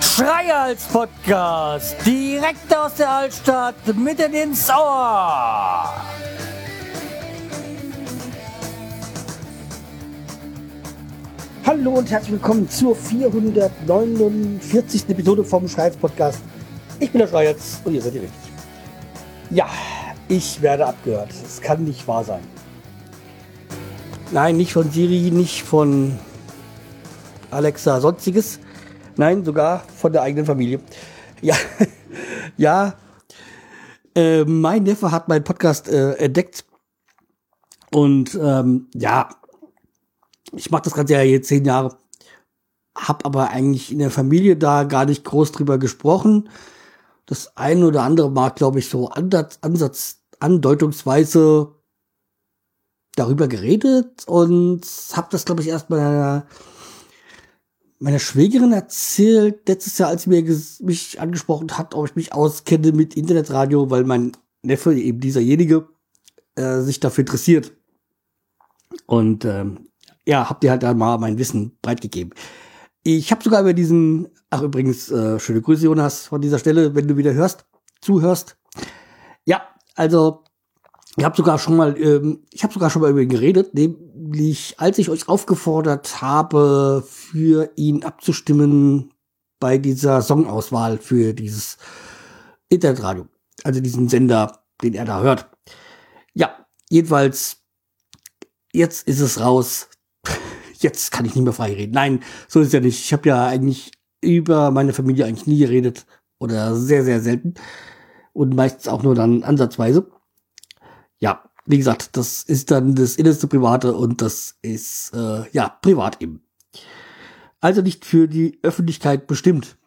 Schreihals Podcast, direkt aus der Altstadt, mitten ins Ohr. Hallo und herzlich willkommen zur 449. Episode vom Schreihals Podcast. Ich bin der Schreihals und ihr seid ihr richtig. Ja, ich werde abgehört. Es kann nicht wahr sein. Nein, nicht von Siri, nicht von Alexa, sonstiges. Nein, sogar von der eigenen Familie. Ja, ja. Äh, mein Neffe hat meinen Podcast äh, entdeckt. Und ähm, ja, ich mache das Ganze ja jetzt zehn Jahre. Hab aber eigentlich in der Familie da gar nicht groß drüber gesprochen. Das eine oder andere mag, glaube ich, so Ansatz, Ansatz, andeutungsweise darüber geredet und habe das, glaube ich, erst meiner, meiner Schwägerin erzählt, letztes Jahr, als sie mir mich angesprochen hat, ob ich mich auskenne mit Internetradio, weil mein Neffe, eben dieserjenige, äh, sich dafür interessiert. Und ähm, ja, habt ihr halt da mal mein Wissen breitgegeben. Ich habe sogar über diesen, ach übrigens, äh, schöne Grüße, Jonas, von dieser Stelle, wenn du wieder hörst, zuhörst. Ja, also ich habe sogar schon mal, ähm, ich habe sogar schon mal über ihn geredet, nämlich als ich euch aufgefordert habe, für ihn abzustimmen bei dieser Songauswahl für dieses Internetradio, also diesen Sender, den er da hört. Ja, jedenfalls, jetzt ist es raus. Jetzt kann ich nicht mehr frei reden. Nein, so ist ja nicht. Ich habe ja eigentlich über meine Familie eigentlich nie geredet oder sehr, sehr selten und meistens auch nur dann ansatzweise wie gesagt, das ist dann das innerste Private und das ist äh, ja privat eben. Also nicht für die Öffentlichkeit bestimmt.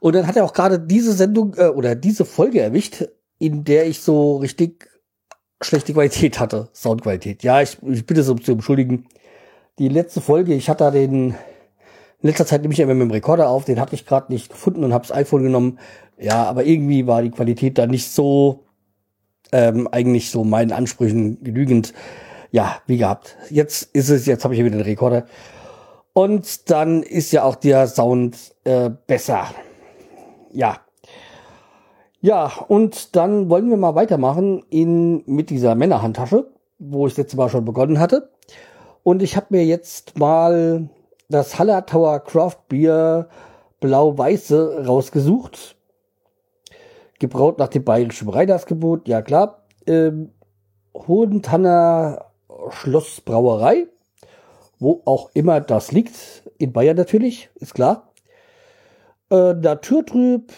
Und dann hat er auch gerade diese Sendung äh, oder diese Folge erwischt, in der ich so richtig schlechte Qualität hatte, Soundqualität. Ja, ich, ich bitte so zu entschuldigen. Die letzte Folge, ich hatte da den in letzter Zeit nehme ich immer mit dem Rekorder auf, den hatte ich gerade nicht gefunden und habe das iPhone genommen. Ja, aber irgendwie war die Qualität da nicht so ähm, eigentlich so meinen Ansprüchen genügend, ja, wie gehabt. Jetzt ist es, jetzt habe ich hier wieder den Rekorder. Und dann ist ja auch der Sound äh, besser. Ja. Ja, und dann wollen wir mal weitermachen in, mit dieser Männerhandtasche, wo ich letztes Mal schon begonnen hatte. Und ich habe mir jetzt mal das Hallertauer Craft Beer Blau-Weiße rausgesucht gebraut nach dem bayerischen Breinersgebot, ja klar. Ähm, Hohentanner Schlossbrauerei, wo auch immer das liegt, in Bayern natürlich, ist klar. Äh, Naturtrüb,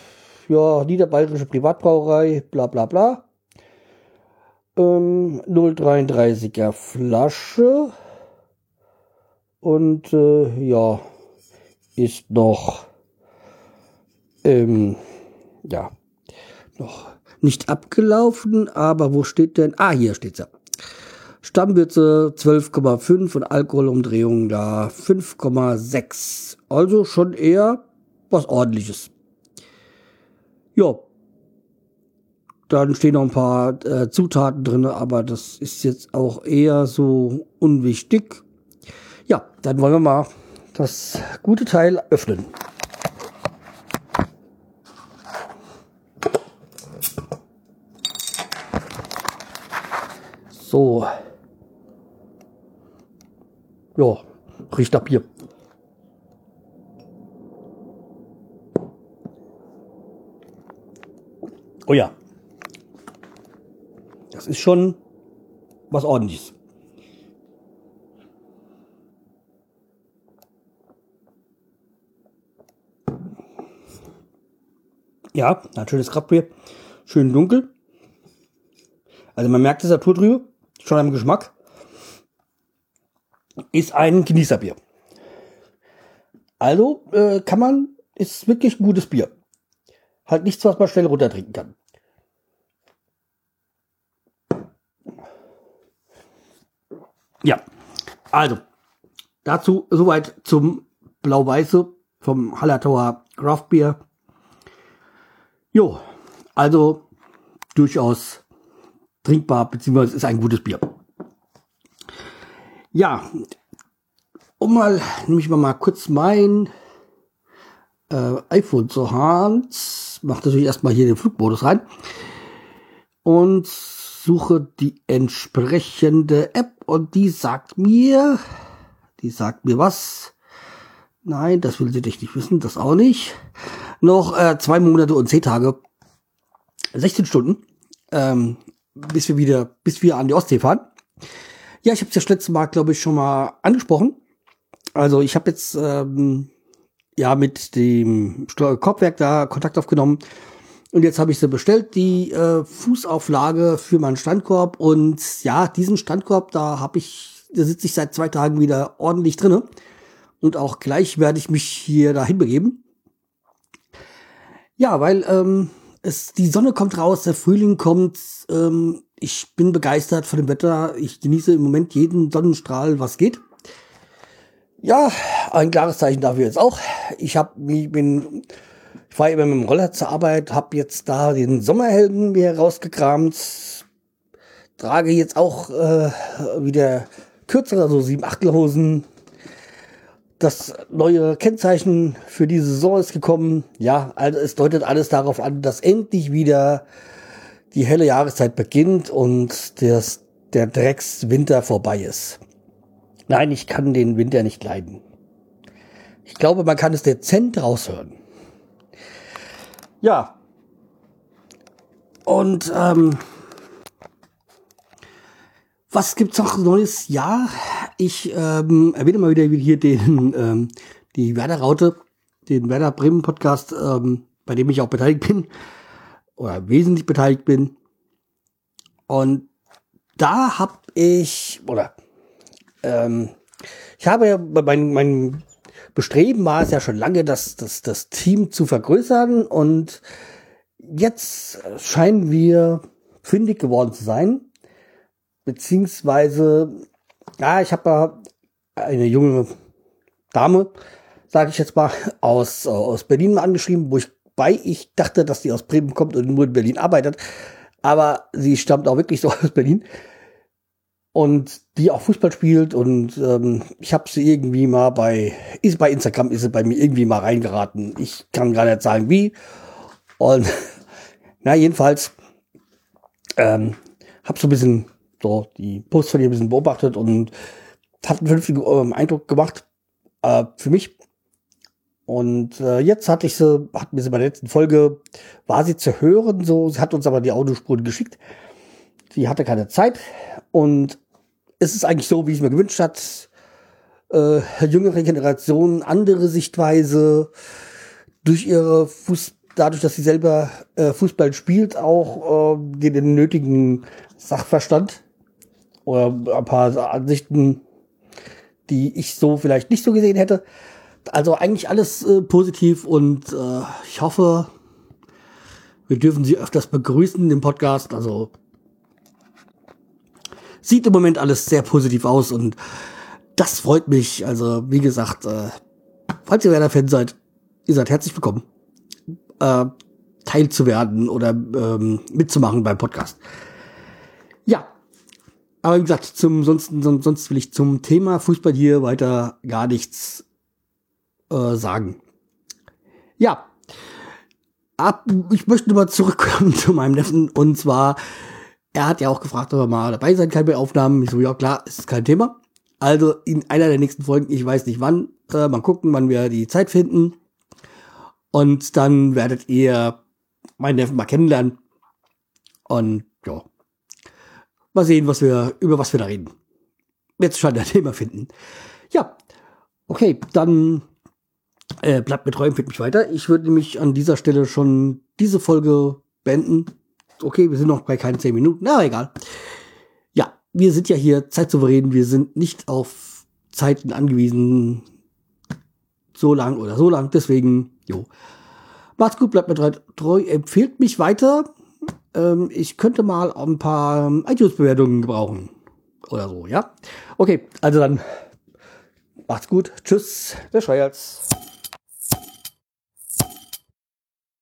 ja, niederbayerische Privatbrauerei, bla bla bla. Ähm, 0,33er Flasche. Und äh, ja, ist noch, ähm, ja, noch nicht abgelaufen, aber wo steht denn? Ah, hier steht's ja. Stammwürze 12,5 und Alkoholumdrehungen da 5,6. Also schon eher was ordentliches. Ja. Dann stehen noch ein paar äh, Zutaten drin, aber das ist jetzt auch eher so unwichtig. Ja, dann wollen wir mal das gute Teil öffnen. So. Ja, riecht nach Bier. Oh ja. Das ist schon was ordentliches. Ja, ein schönes Kraftbier. Schön dunkel. Also man merkt es Naturtrübe schon am Geschmack, ist ein Genießerbier. Also äh, kann man, ist wirklich ein gutes Bier. Halt nichts, was man schnell runtertrinken kann. Ja, also dazu soweit zum Blau-Weiße vom Hallertauer Craft Beer. Jo, also durchaus trinkbar, beziehungsweise ist ein gutes Bier. Ja, um mal, nehme ich mal, kurz mein äh, iPhone zur Hand, mache natürlich erstmal hier den Flugmodus rein und suche die entsprechende App und die sagt mir, die sagt mir was. Nein, das will sie dich nicht wissen, das auch nicht. Noch äh, zwei Monate und zehn Tage, 16 Stunden, ähm, bis wir wieder, bis wir an die Ostsee fahren. Ja, ich habe es ja das letzte Mal, glaube ich, schon mal angesprochen. Also ich habe jetzt ähm, ja mit dem Kopfwerk da Kontakt aufgenommen und jetzt habe ich sie bestellt, die äh, Fußauflage für meinen Standkorb und ja, diesen Standkorb, da habe ich, da sitze ich seit zwei Tagen wieder ordentlich drinne und auch gleich werde ich mich hier dahin begeben. Ja, weil ähm, es die Sonne kommt raus, der Frühling kommt. Ähm, ich bin begeistert von dem Wetter. Ich genieße im Moment jeden Sonnenstrahl, was geht. Ja, ein klares Zeichen dafür jetzt auch. Ich habe, ich bin, ich fahre immer mit dem Roller zur Arbeit, habe jetzt da den Sommerhelden mir rausgekramt, trage jetzt auch äh, wieder kürzere, also sieben Achtelhosen. Das neue Kennzeichen für diese Saison ist gekommen. Ja, also es deutet alles darauf an, dass endlich wieder die helle Jahreszeit beginnt und das, der Dreckswinter vorbei ist. Nein, ich kann den Winter nicht leiden. Ich glaube, man kann es dezent raushören. Ja. Und ähm, was gibt's noch Neues? Ja, ich ähm, erwähne mal wieder hier den ähm, die Werder Raute, den Werder Bremen Podcast, ähm, bei dem ich auch beteiligt bin oder wesentlich beteiligt bin. Und da habe ich oder ähm, ich habe ja mein, mein Bestreben war es ja schon lange, das, das, das Team zu vergrößern und jetzt scheinen wir fündig geworden zu sein. Beziehungsweise, ja, ich habe eine junge Dame, sage ich jetzt mal, aus, aus Berlin mal angeschrieben, wo ich bei ich dachte, dass die aus Bremen kommt und nur in Berlin arbeitet. Aber sie stammt auch wirklich so aus Berlin und die auch Fußball spielt und ähm, ich habe sie irgendwie mal bei ist bei Instagram ist sie bei mir irgendwie mal reingeraten. Ich kann gar nicht sagen wie und na jedenfalls ähm, habe so ein bisschen so die Post von ihr ein bisschen beobachtet und hat einen vernünftigen ähm, Eindruck gemacht äh, für mich. Und äh, jetzt hatte ich sie, hat mir sie bei der letzten Folge, war sie zu hören, so, sie hat uns aber die Audiospuren geschickt. Sie hatte keine Zeit und es ist eigentlich so, wie ich es mir gewünscht hat. Äh, jüngere Generation, andere Sichtweise, durch ihre Fuß, dadurch, dass sie selber äh, Fußball spielt, auch äh, den, den nötigen Sachverstand oder ein paar Ansichten, die ich so vielleicht nicht so gesehen hätte. Also eigentlich alles äh, positiv und äh, ich hoffe, wir dürfen Sie öfters begrüßen im Podcast. Also sieht im Moment alles sehr positiv aus und das freut mich. Also, wie gesagt, äh, falls ihr Werder-Fan seid, ihr seid herzlich willkommen, äh, teilzuwerden oder ähm, mitzumachen beim Podcast. Ja, aber wie gesagt, zum sonst, sonst will ich zum Thema Fußball hier weiter gar nichts äh, sagen. Ja, ab, ich möchte mal zurückkommen zu meinem Neffen und zwar er hat ja auch gefragt, ob er mal dabei sein kann bei Aufnahmen. Ich so, ja klar, ist kein Thema. Also in einer der nächsten Folgen, ich weiß nicht wann, äh, mal gucken, wann wir die Zeit finden. Und dann werdet ihr meinen Neffen mal kennenlernen. Und mal sehen, was wir, über was wir da reden. Jetzt schon ein Thema finden. Ja, okay, dann äh, bleibt mir treu und mich weiter. Ich würde nämlich an dieser Stelle schon diese Folge beenden okay, wir sind noch bei keinen zehn Minuten, na egal. Ja, wir sind ja hier zeitsouverän, wir sind nicht auf Zeiten angewiesen, so lang oder so lang, deswegen, jo. Macht's gut, bleibt mir treu, treu empfehlt mich weiter. Ähm, ich könnte mal ein paar iTunes-Bewertungen gebrauchen. Oder so, ja? Okay, also dann macht's gut. Tschüss, der Scheuerz.